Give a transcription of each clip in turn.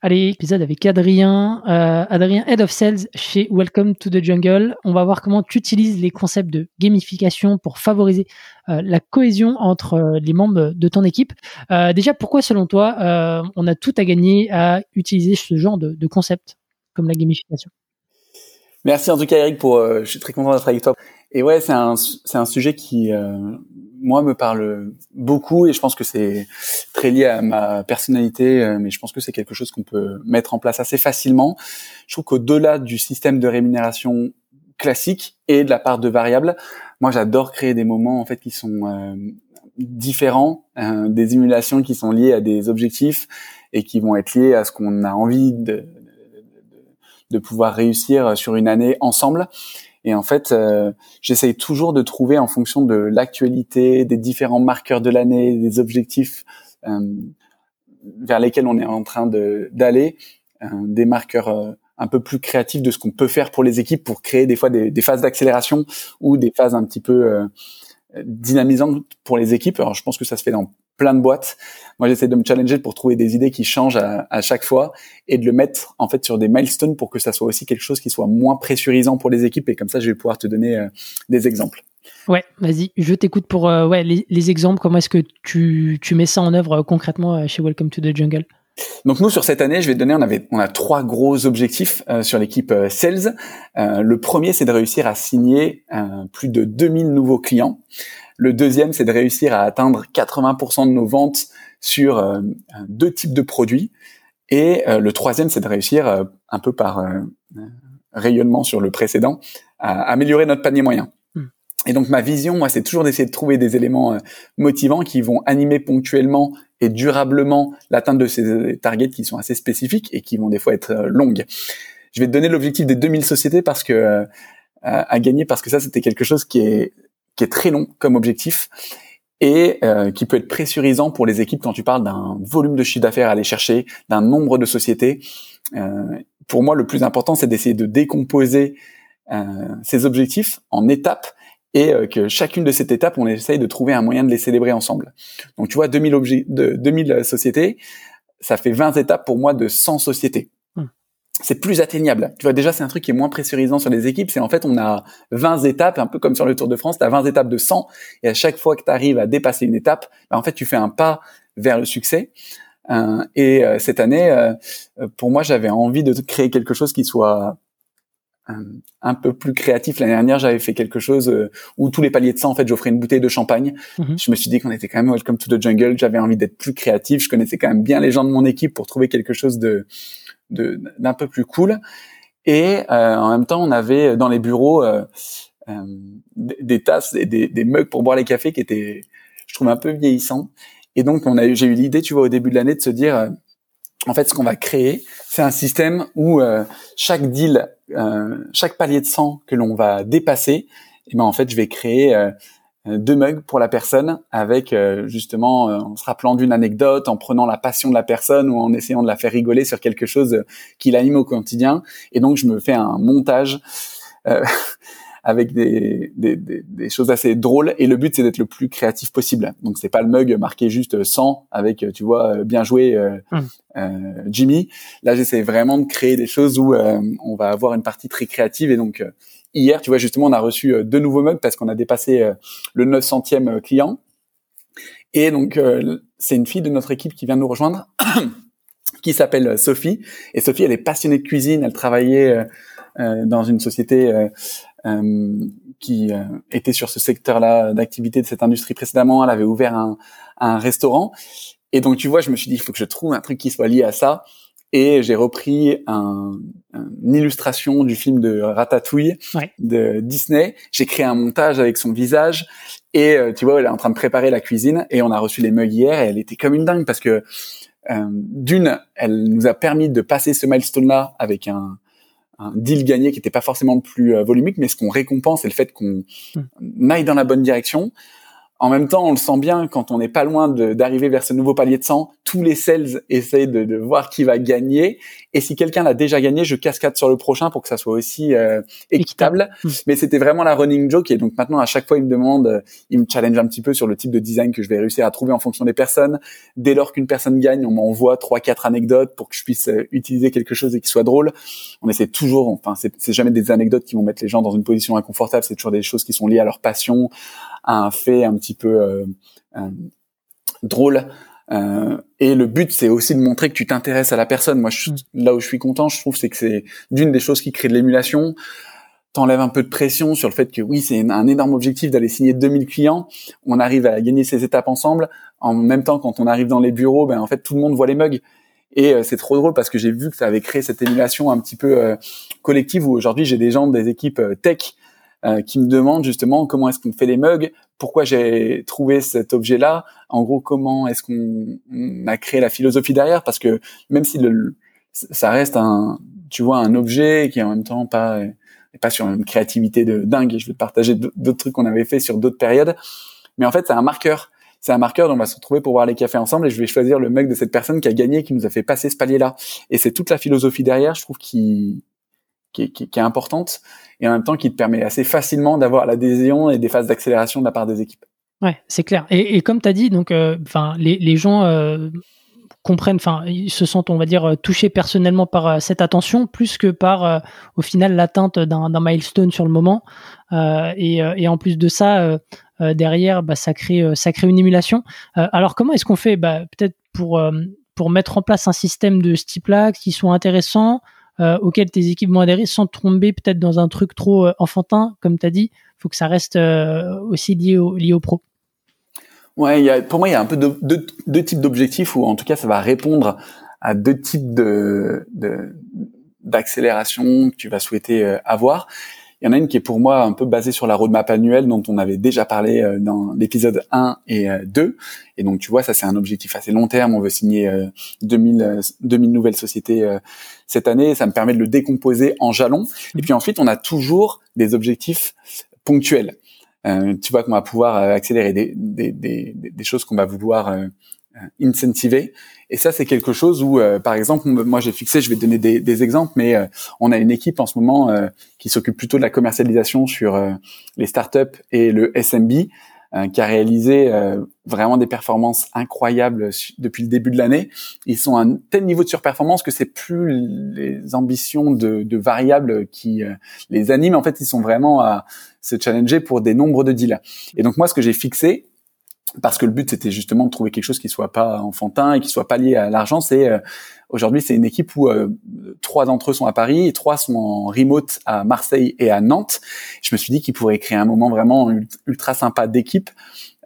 Allez, épisode avec Adrien. Euh, Adrien, Head of Sales chez Welcome to the Jungle. On va voir comment tu utilises les concepts de gamification pour favoriser euh, la cohésion entre euh, les membres de ton équipe. déjà, pourquoi selon toi, on a tout à gagner à utiliser ce genre de, de concept comme la gamification? Merci en tout cas Eric pour. je suis très content d'être avec toi. Et ouais, c'est un c'est un sujet qui moi me parle beaucoup et je pense que c'est très lié à ma personnalité, euh, mais je pense que c'est quelque chose qu'on peut mettre en place assez facilement. Je trouve qu'au-delà du système de rémunération classique et de la part de variables, moi j'adore créer des moments en fait qui sont euh, différents, euh, des émulations qui sont liées à des objectifs et qui vont être liés à ce qu'on a envie de, de pouvoir réussir sur une année ensemble. Et en fait, euh, j'essaye toujours de trouver en fonction de l'actualité, des différents marqueurs de l'année, des objectifs euh, vers lesquels on est en train d'aller, euh, des marqueurs euh, un peu plus créatifs de ce qu'on peut faire pour les équipes pour créer des fois des, des phases d'accélération ou des phases un petit peu dynamisantes pour les équipes. Alors, je pense que ça se fait dans plein de boîtes. Moi, j'essaie de me challenger pour trouver des idées qui changent à, à, chaque fois et de le mettre en fait sur des milestones pour que ça soit aussi quelque chose qui soit moins pressurisant pour les équipes. Et comme ça, je vais pouvoir te donner euh, des exemples. Ouais, vas-y, je t'écoute pour euh, ouais, les, les, exemples. Comment est-ce que tu, tu mets ça en œuvre euh, concrètement chez Welcome to the Jungle? Donc nous sur cette année, je vais te donner, on avait, on a trois gros objectifs euh, sur l'équipe euh, sales. Euh, le premier, c'est de réussir à signer plus de 2000 nouveaux clients. Le deuxième, c'est de réussir à atteindre 80% de nos ventes sur euh, deux types de produits. Et euh, le troisième, c'est de réussir euh, un peu par rayonnement sur le précédent à améliorer notre panier moyen. Et donc ma vision, moi, c'est toujours d'essayer de trouver des éléments motivants qui vont animer ponctuellement et durablement l'atteinte de ces targets qui sont assez spécifiques et qui vont des fois être longues. Je vais te donner l'objectif des 2000 sociétés parce que à gagner parce que ça c'était quelque chose qui est qui est très long comme objectif et euh, qui peut être pressurisant pour les équipes quand tu parles d'un volume de chiffre d'affaires à aller chercher, d'un nombre de sociétés. Euh, pour moi, le plus important, c'est d'essayer de décomposer euh, ces objectifs en étapes et euh, que chacune de ces étapes, on essaye de trouver un moyen de les célébrer ensemble. Donc, tu vois, 2000, objets, de, 2000 sociétés, ça fait 20 étapes pour moi de 100 sociétés c'est plus atteignable. Tu vois, déjà, c'est un truc qui est moins pressurisant sur les équipes. C'est en fait, on a 20 étapes, un peu comme sur le Tour de France, tu as 20 étapes de 100. Et à chaque fois que tu arrives à dépasser une étape, bah, en fait, tu fais un pas vers le succès. Euh, et euh, cette année, euh, pour moi, j'avais envie de créer quelque chose qui soit un peu plus créatif. L'année dernière, j'avais fait quelque chose où tous les paliers de 100, en fait, j'offrais une bouteille de champagne. Mm-hmm. Je me suis dit qu'on était quand même welcome to the jungle. J'avais envie d'être plus créatif. Je connaissais quand même bien les gens de mon équipe pour trouver quelque chose de d'un peu plus cool. Et euh, en même temps, on avait dans les bureaux euh, euh, des, tasses et des, des, mugs pour boire les cafés qui étaient, je trouve, un peu vieillissants. Et donc, on a, j'ai eu l'idée, tu vois, au début de l'année, de se dire, en fait, ce qu'on va créer, c'est un système où chaque deal, chaque palier de sang que l'on va dépasser, et eh ben en fait, je vais créer euh, deux mugs pour la personne avec euh, justement euh, en se rappelant d'une anecdote, en prenant la passion de la personne ou en essayant de la faire rigoler sur quelque chose qui l'anime au quotidien. Et donc je me fais un montage euh, avec des, des, des, des, choses assez drôles et le but c'est d'être le plus créatif possible. Donc c'est pas le mug marqué juste 100 avec tu vois bien joué mmh. Jimmy. Là j'essaie vraiment de créer des choses où on va avoir une partie très créative et donc hier, tu vois, justement, on a reçu euh, deux nouveaux mugs parce qu'on a dépassé euh, le 900e euh, client. Et donc, c'est une fille de notre équipe qui vient nous rejoindre, qui s'appelle Sophie. Et Sophie, elle est passionnée de cuisine. Elle travaillait dans une société qui était sur ce secteur-là d'activité de cette industrie précédemment. Elle avait ouvert un, un restaurant. Et donc, tu vois, je me suis dit, il faut que je trouve un truc qui soit lié à ça. et j'ai repris un, une illustration du film de Ratatouille de Disney. J'ai créé un montage avec son visage et euh, tu vois, elle est en train de préparer la cuisine et on a reçu les mugs hier et elle était comme une dingue parce que euh, d'une, elle nous a permis de passer ce milestone-là avec un, un deal gagné qui n'était pas forcément le plus euh, volumique, mais ce qu'on récompense, c'est le fait qu'on mmh. aille dans la bonne direction. En même temps, on le sent bien quand on n'est pas loin d'arriver vers ce nouveau palier de 100. Tous les sales essayent de, de voir qui va gagner. Et si quelqu'un l'a déjà gagné, je cascade sur le prochain pour que ça soit aussi euh, équitable. Hmm. Mais c'était vraiment la running joke. Et donc maintenant, à chaque fois, il me demande, euh, il me challenge un petit peu sur le type de design que je vais réussir à trouver en fonction des personnes. Dès lors qu'une personne gagne, on m'envoie trois, quatre anecdotes pour que je puisse euh, utiliser quelque chose et qui soit drôle. On essaie toujours, enfin, c'est jamais des anecdotes qui vont mettre les gens dans une position inconfortable. C'est toujours des choses qui sont liées à leur passion, un fait un petit peu euh, euh, drôle. Euh, et le but, c'est aussi de montrer que tu t'intéresses à la personne. Moi, je, mm. là où je suis content, je trouve, c'est que c'est d'une des choses qui crée de l'émulation. T'enlèves un peu de pression sur le fait que oui, c'est un énorme objectif d'aller signer 2000 clients. On arrive à gagner ces étapes ensemble. En même temps, quand on arrive dans les bureaux, ben en fait, tout le monde voit les mugs. Et c'est trop drôle parce que j'ai vu que ça avait créé cette émulation un petit peu collective où aujourd'hui j'ai des gens des équipes tech euh, qui me demande justement comment est-ce qu'on fait les mugs, pourquoi j'ai trouvé cet objet-là, en gros comment est-ce qu'on a créé la philosophie derrière, parce que même si le, ça reste un, tu vois, un objet qui est en même temps pas pas sur une créativité de dingue. Je vais partager d'autres trucs qu'on avait fait sur d'autres périodes, mais en fait c'est un marqueur. C'est un marqueur dont on va se retrouver pour boire les cafés ensemble et je vais choisir le mug de cette personne qui a gagné, qui nous a fait passer ce palier-là. Et c'est toute la philosophie derrière, je trouve, qui, qui, est importante et en même temps qui te permet assez facilement d'avoir l'adhésion et des phases d'accélération de la part des équipes. Ouais, c'est clair. Et, comme tu as dit, donc, euh, les, les, gens euh, comprennent, ils se sentent, on va dire, touchés personnellement par euh, cette attention, plus que par, au final, l'atteinte d'un milestone sur le moment. Et, et, en plus de ça, derrière, bah, ça crée, ça crée une émulation. alors, comment est-ce qu'on fait, bah, peut-être pour pour mettre en place un système de ce type-là qui soit intéressant, euh, auquel tes équipes vont adhérer sans tomber peut-être dans un truc trop euh, enfantin, comme tu as dit. Il faut que ça reste euh, aussi lié au, lié au pro. Ouais, pour moi, il y a un peu deux, types d'objectifs, ou en tout cas, ça va répondre à deux types de d'accélération que tu vas souhaiter avoir. Il y en a une qui est pour moi un peu basée sur la roadmap annuelle dont on avait déjà parlé euh, dans l'épisode 1 et 2. Euh, et donc tu vois, ça c'est un objectif assez long terme. On veut signer 2000, euh, 2000 nouvelles sociétés cette année. Ça me permet de le décomposer en jalons. Et puis ensuite, on a toujours des objectifs ponctuels. tu vois qu'on va pouvoir accélérer des, des, des, des choses qu'on va vouloir incentiver. Et ça, c'est quelque chose où, euh, par exemple, moi j'ai fixé, je vais donner des, des exemples, mais euh, on a une équipe en ce moment euh, qui s'occupe plutôt de la commercialisation sur les startups et le SMB, qui a réalisé vraiment des performances incroyables depuis le début de l'année. Ils sont à un tel niveau de surperformance que c'est plus les ambitions de, de variables qui les animent. En fait, ils sont vraiment à se challenger pour des nombres de deals. Et donc moi, ce que j'ai fixé, parce que le but c'était justement de trouver quelque chose qui soit pas enfantin et qui soit pas lié à l'argent. C'est euh, aujourd'hui c'est une équipe où euh, trois d'entre eux sont à Paris et trois sont en remote à Marseille et à Nantes. Je me suis dit qu'ils pourraient créer un moment vraiment ultra sympa d'équipe.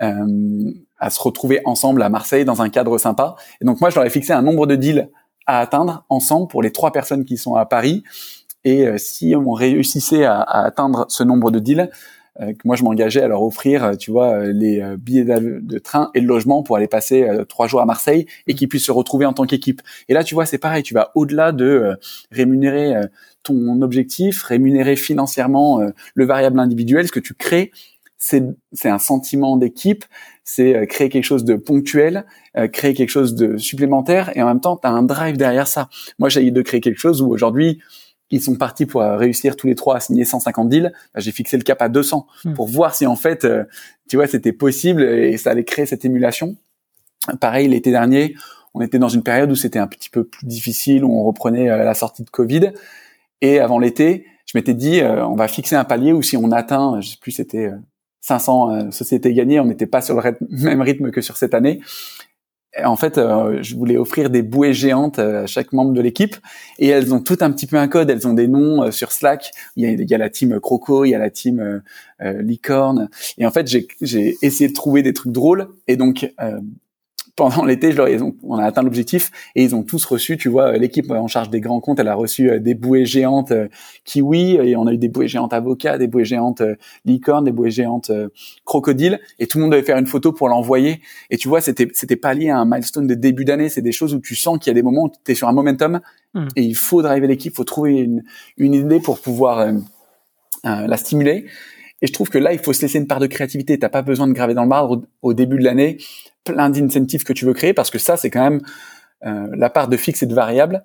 Euh, à se retrouver ensemble à Marseille dans un cadre sympa. Et donc moi, je leur ai fixé un nombre de deals à atteindre ensemble pour les trois personnes qui sont à Paris. Et si on réussissait à, à, atteindre ce nombre de deals, euh, que moi je m'engageais à leur offrir, euh, tu vois, euh, les billets de train et le logement pour aller passer trois jours à Marseille et qu'ils puissent se retrouver en tant qu'équipe. Et là, tu vois, c'est pareil, tu vas au-delà de rémunérer ton objectif, rémunérer financièrement le variable individuel, ce que tu crées, c'est un sentiment d'équipe, c'est créer quelque chose de ponctuel, créer quelque chose de supplémentaire, et en même temps, tu as un drive derrière ça. Moi, j'ai de créer quelque chose où aujourd'hui, ils sont partis pour euh, réussir tous les trois à signer 150 deals. Bah, j'ai fixé le cap à 200 hmm. pour voir si en fait, euh, tu vois, c'était possible et ça allait créer cette émulation. Pareil, l'été dernier, on était dans une période où c'était un petit peu plus difficile, où on reprenait euh, la sortie de Covid. Et avant l'été, je m'étais dit, on va fixer un palier où si on atteint, je sais plus, c'était 500 sociétés gagnées, on n'était pas sur le même rythme que sur cette année en fait, euh, je voulais offrir des bouées géantes à chaque membre de l'équipe, et elles ont tout un petit peu un code. Elles ont des noms euh, sur Slack. Il y, a, la team Croco, il y a la team euh, Licorne, et en fait, j'ai essayé de trouver des trucs drôles. Et donc, pendant l'été, on a atteint l'objectif et ils ont tous reçu, tu vois, l'équipe en charge des grands comptes, elle a reçu euh, des bouées géantes euh, kiwi et on a eu des bouées géantes avocats, des bouées géantes euh, licorne, des bouées géantes euh, crocodile et tout le monde devait faire une photo pour l'envoyer. Et tu vois, c'était c'était pas lié à un milestone de début d'année, c'est des choses où tu sens qu'il y a des moments où tu es sur un momentum Hmm. et il faut driver l'équipe, faut trouver une, une idée pour pouvoir euh, euh, la stimuler. Et je trouve que là, il faut se laisser une part de créativité. T'as pas besoin de graver dans le marbre au début de l'année plein d'incentives que tu veux créer parce que ça, c'est quand même euh, la part de fixe et de variable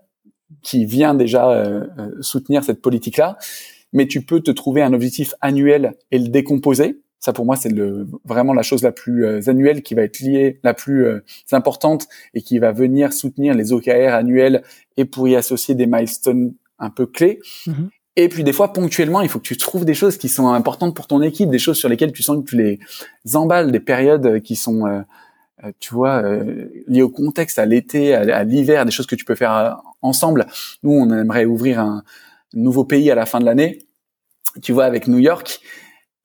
qui vient déjà euh, euh, soutenir cette politique-là. Mais tu peux te trouver un objectif annuel et le décomposer. Ça, pour moi, c'est le, vraiment la chose la plus euh, annuelle qui va être liée, la plus euh, importante et qui va venir soutenir les OKR annuels et pour y associer des milestones un peu clés. Mhm. Et puis des fois, ponctuellement, il faut que tu trouves des choses qui sont importantes pour ton équipe, des choses sur lesquelles tu sens que tu les emballes, des périodes qui sont, euh, tu vois, euh, liées au contexte, à l'été, à, à l'hiver, des choses que tu peux faire euh, ensemble. Nous, on aimerait ouvrir un nouveau pays à la fin de l'année, tu vois, avec New York.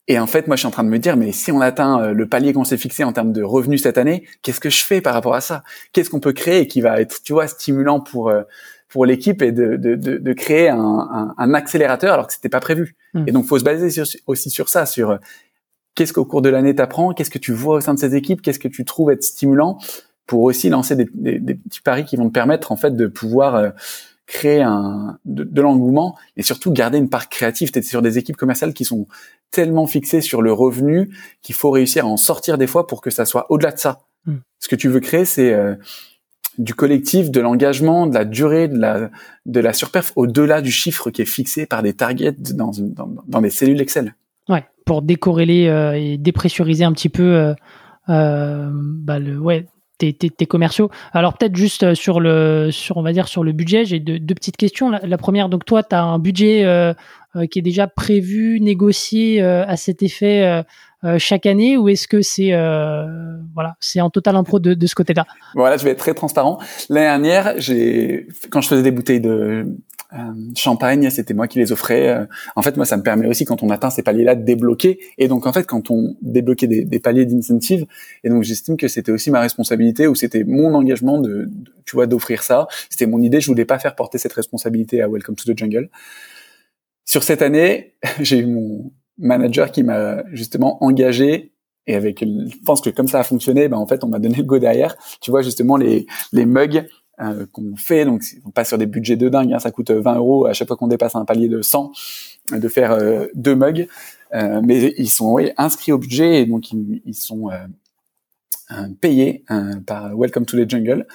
Et en fait, moi, je suis en train de me dire, mais si on atteint euh, le palier qu'on s'est fixé en termes de revenus cette année, qu'est-ce que je fais par rapport à ça? Qu'est-ce qu'on peut créer qui va être, tu vois, stimulant pour euh, pour l'équipe et de, de, de, de créer un, un, un accélérateur alors que c'était pas prévu? Mm. Et donc, faut se baser sur, aussi sur ça, sur euh, qu'est-ce qu'au cours de l'année t'apprends, qu'est-ce que tu vois au sein de ces équipes, qu'est-ce que tu trouves être stimulant pour aussi lancer des, des, des petits paris qui vont te permettre en fait de pouvoir euh, créer un de, de l'engouement et surtout garder une part créative. Tu es sur des équipes commerciales qui sont tellement fixées sur le revenu qu'il faut réussir à en sortir des fois pour que ça soit au-delà de ça. Mm. Ce que tu veux créer, c'est euh, du collectif, de l'engagement, de la durée, de la de la surperf au-delà du chiffre qui est fixé par des targets dans dans, dans des cellules Excel. Pour décorréler euh, et dépressuriser un petit peu euh, euh, bah, le, ouais, tes, tes, tes commerciaux. Alors peut-être juste sur le, sur, on va dire sur le budget, j'ai deux, petites questions. La, première, donc toi, tu as un budget qui est déjà prévu, négocié à cet effet chaque année, ou est-ce que c'est voilà, c'est en total impro de, de ce côté-là? Voilà, je vais être très transparent. L'année dernière, j'ai quand je faisais des bouteilles de champagne, c'était moi qui les offrais. Euh, En fait, moi, ça me permet aussi quand on atteint ces paliers-là de débloquer. Et donc, en fait, quand on débloquait des, paliers d'incentive, et donc j'estime que c'était aussi ma responsabilité ou c'était mon engagement de, de- tu vois, d'offrir ça. C'était mon idée. Je voulais pas faire porter cette responsabilité à Welcome to the Jungle. Sur cette année, j'ai eu mon manager qui m'a justement engagé et avec, je pense que comme ça a fonctionné, ben en fait, on m'a donné le go derrière. Tu vois justement les les mugs euh, qu'on fait, donc on passe sur des budgets de dingue. hein, ça coûte 20 euros à chaque fois qu'on dépasse un palier de 100 euh, de faire euh, deux mugs, Euh, mais ils sont oui, inscrits au budget et donc ils, ils sont euh, euh, payés euh, par Welcome to the Jungle.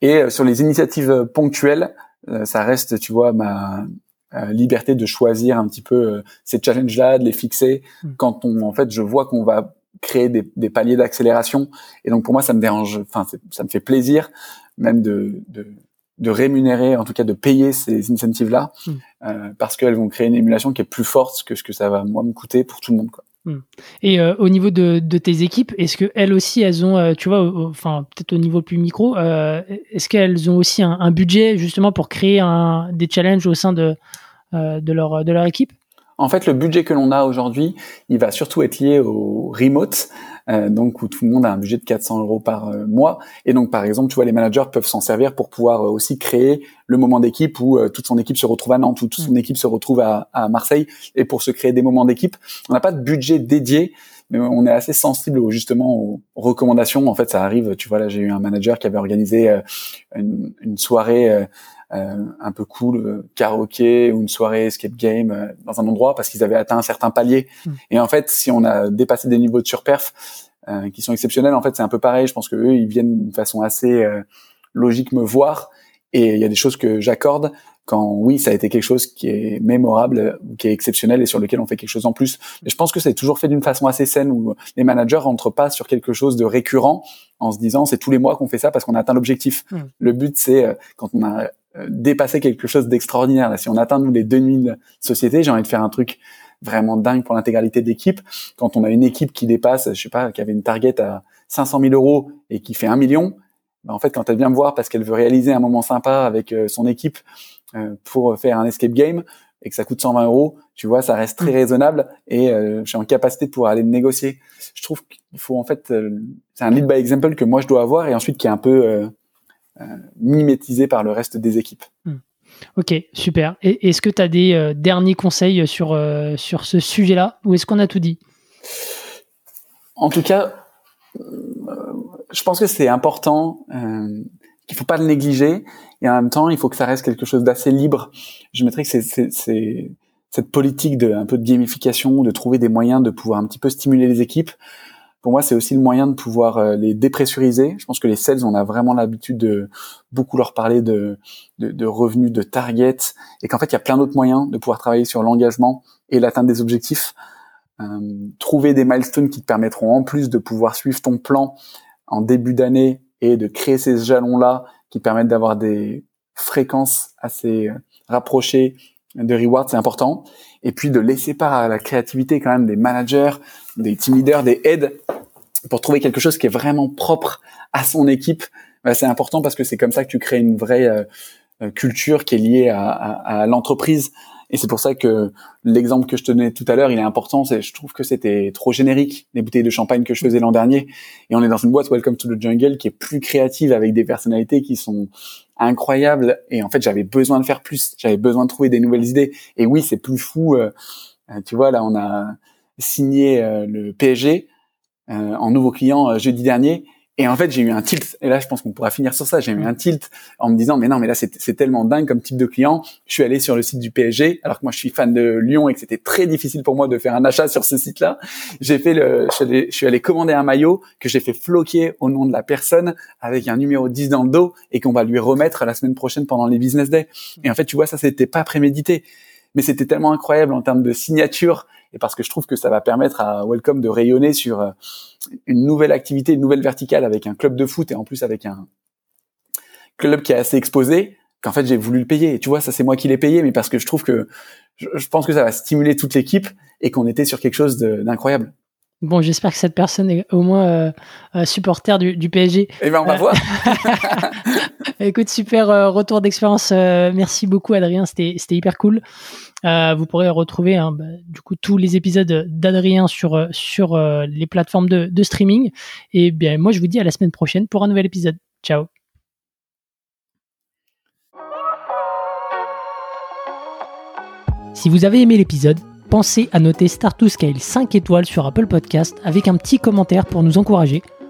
Et euh, sur les initiatives euh, ponctuelles, euh, ça reste, tu vois, ma euh, liberté de choisir un petit peu euh, ces challenges-là, de les fixer Mm. quand on, en fait, je vois qu'on va créer des, des paliers d'accélération. Et donc pour moi, ça me dérange, enfin, ça me fait plaisir même de, de, de rémunérer, en tout cas de payer ces incentives-là, Mm. euh, parce qu'elles vont créer une émulation qui est plus forte que ce que ça va moi me coûter pour tout le monde. Quoi. Et euh, au niveau de, de tes équipes, est-ce que elles aussi, elles ont, euh, tu vois, enfin peut-être au niveau plus micro, est-ce qu'elles ont aussi un, un budget justement pour créer un, des challenges au sein de de leur de leur équipe? En fait, le budget que l'on a aujourd'hui, il va surtout être lié au remote, euh, donc où tout le monde a un budget de 400 euros par euh, mois. Et donc, par exemple, tu vois, les managers peuvent s'en servir pour pouvoir euh, aussi créer le moment d'équipe où toute son équipe se retrouve à Nantes, où toute son équipe se retrouve à, à Marseille, et pour se créer des moments d'équipe. On n'a pas de budget dédié, mais on est assez sensible justement aux recommandations. En fait, ça arrive. Tu vois, là, j'ai eu un manager qui avait organisé une, une soirée. Euh, un peu cool, euh, karaoké ou une soirée escape game euh, dans un endroit parce qu'ils avaient atteint un certain palier. Mm. Et en fait, si on a dépassé des niveaux de surperf euh, qui sont exceptionnels, en fait, c'est un peu pareil. Je pense que eux, ils viennent d'une façon assez euh, logique me voir et il y a des choses que j'accorde quand oui, ça a été quelque chose qui est mémorable, ou qui est exceptionnel et sur lequel on fait quelque chose en plus. Mais je pense que c'est toujours fait d'une façon assez saine où les managers rentrent pas sur quelque chose de récurrent en se disant c'est tous les mois qu'on fait ça parce qu'on a atteint l'objectif. Mm. Le but c'est quand on a euh, dépassé quelque chose d'extraordinaire. Si on atteint nous les 2000 sociétés, j'ai envie de faire un truc vraiment dingue pour l'intégralité de l'équipe. Quand on a une équipe qui dépasse, je sais pas, qui avait une target à 500 000 euros et qui fait un million, ben, en fait, quand elle vient me voir parce qu'elle veut réaliser un moment sympa avec euh, son équipe euh, pour faire un escape game, et que ça coûte 120 euros, tu vois, ça reste très mm. raisonnable et euh, je suis en capacité de pouvoir aller négocier. Je trouve qu'il faut en fait, euh, c'est un lead by example que moi je dois avoir et ensuite qui est un peu euh, mimétisé par le reste des équipes. Mm. Ok, super. Est-ce que tu as des derniers conseils sur, sur ce sujet-là ou est-ce qu'on a tout dit? En tout cas, je pense que c'est important qu'il faut pas le négliger et en même temps il faut que ça reste quelque chose d'assez libre. Je mettrais que c'est cette politique de un peu de gamification, de trouver des moyens de pouvoir un petit peu stimuler les équipes. Pour moi, c'est aussi le moyen de pouvoir euh, les dépressuriser. Je pense que les sales, on a vraiment l'habitude de beaucoup leur parler de, revenus, de target, et qu'en fait, il y a plein d'autres moyens de pouvoir travailler sur l'engagement et l'atteinte des objectifs. Euh, trouver des milestones qui te permettront en plus de pouvoir suivre ton plan en début d'année et de créer ces jalons-là qui permettent d'avoir des fréquences assez euh, rapprochées de rewards, c'est important. Et puis de laisser part à la créativité quand même des managers, des team leaders, des heads pour trouver quelque chose qui est vraiment propre à son équipe. Bah, c'est important parce que c'est comme ça que tu crées une vraie euh, euh, culture qui est liée à, à, à l'entreprise et c'est pour ça que l'exemple que je tenais tout à l'heure, il est important. C'est, je trouve que c'était trop générique, les bouteilles de champagne que je faisais l'an dernier. Et on est dans une boîte Welcome to the Jungle qui est plus créative avec des personnalités qui sont incroyables. Et en fait, j'avais besoin de faire plus. J'avais besoin de trouver des nouvelles idées. Et oui, c'est plus fou. Euh, euh, tu vois, là, on a signé euh, le PSG en nouveau client jeudi dernier. Et en fait, j'ai eu un tilt. Et là, je pense qu'on pourra finir sur ça. J'ai eu un tilt en me disant, mais non, mais là, c'est tellement dingue comme type de client. Je suis allé sur le site du PSG, alors que moi, je suis fan de Lyon et que c'était très difficile pour moi de faire un achat sur ce site-là. J'ai fait le, je suis, allé, commander un maillot que j'ai fait floquer au nom de la personne avec un numéro 10 dans le dos et qu'on va lui remettre la semaine prochaine pendant les business days. Et en fait, tu vois, ça, c'était pas prémédité. Mais c'était tellement incroyable en termes de signature et parce que je trouve que ça va permettre à Welcome de rayonner sur euh, une nouvelle activité, une nouvelle verticale avec un club de foot et en plus avec un club qui est assez exposé, qu'en fait j'ai voulu le payer. Et tu vois, ça c'est moi qui l'ai payé, mais parce que je trouve que je, pense que ça va stimuler toute l'équipe et qu'on était sur quelque chose d'incroyable. Bon, j'espère que cette personne est au moins euh, euh, supporter du, PSG. Eh bien, on va voir. Écoute, super retour d'expérience. merci beaucoup, Adrien. C'était hyper cool. Euh, vous pourrez retrouver hein, bah, du coup tous les épisodes d'Adrien sur euh, sur euh, les plateformes de, streaming. Et bien moi je vous dis à la semaine prochaine pour un nouvel épisode. Ciao. Si vous avez aimé l'épisode, pensez à noter Start to Scale 5 étoiles sur Apple Podcast avec un petit commentaire pour nous encourager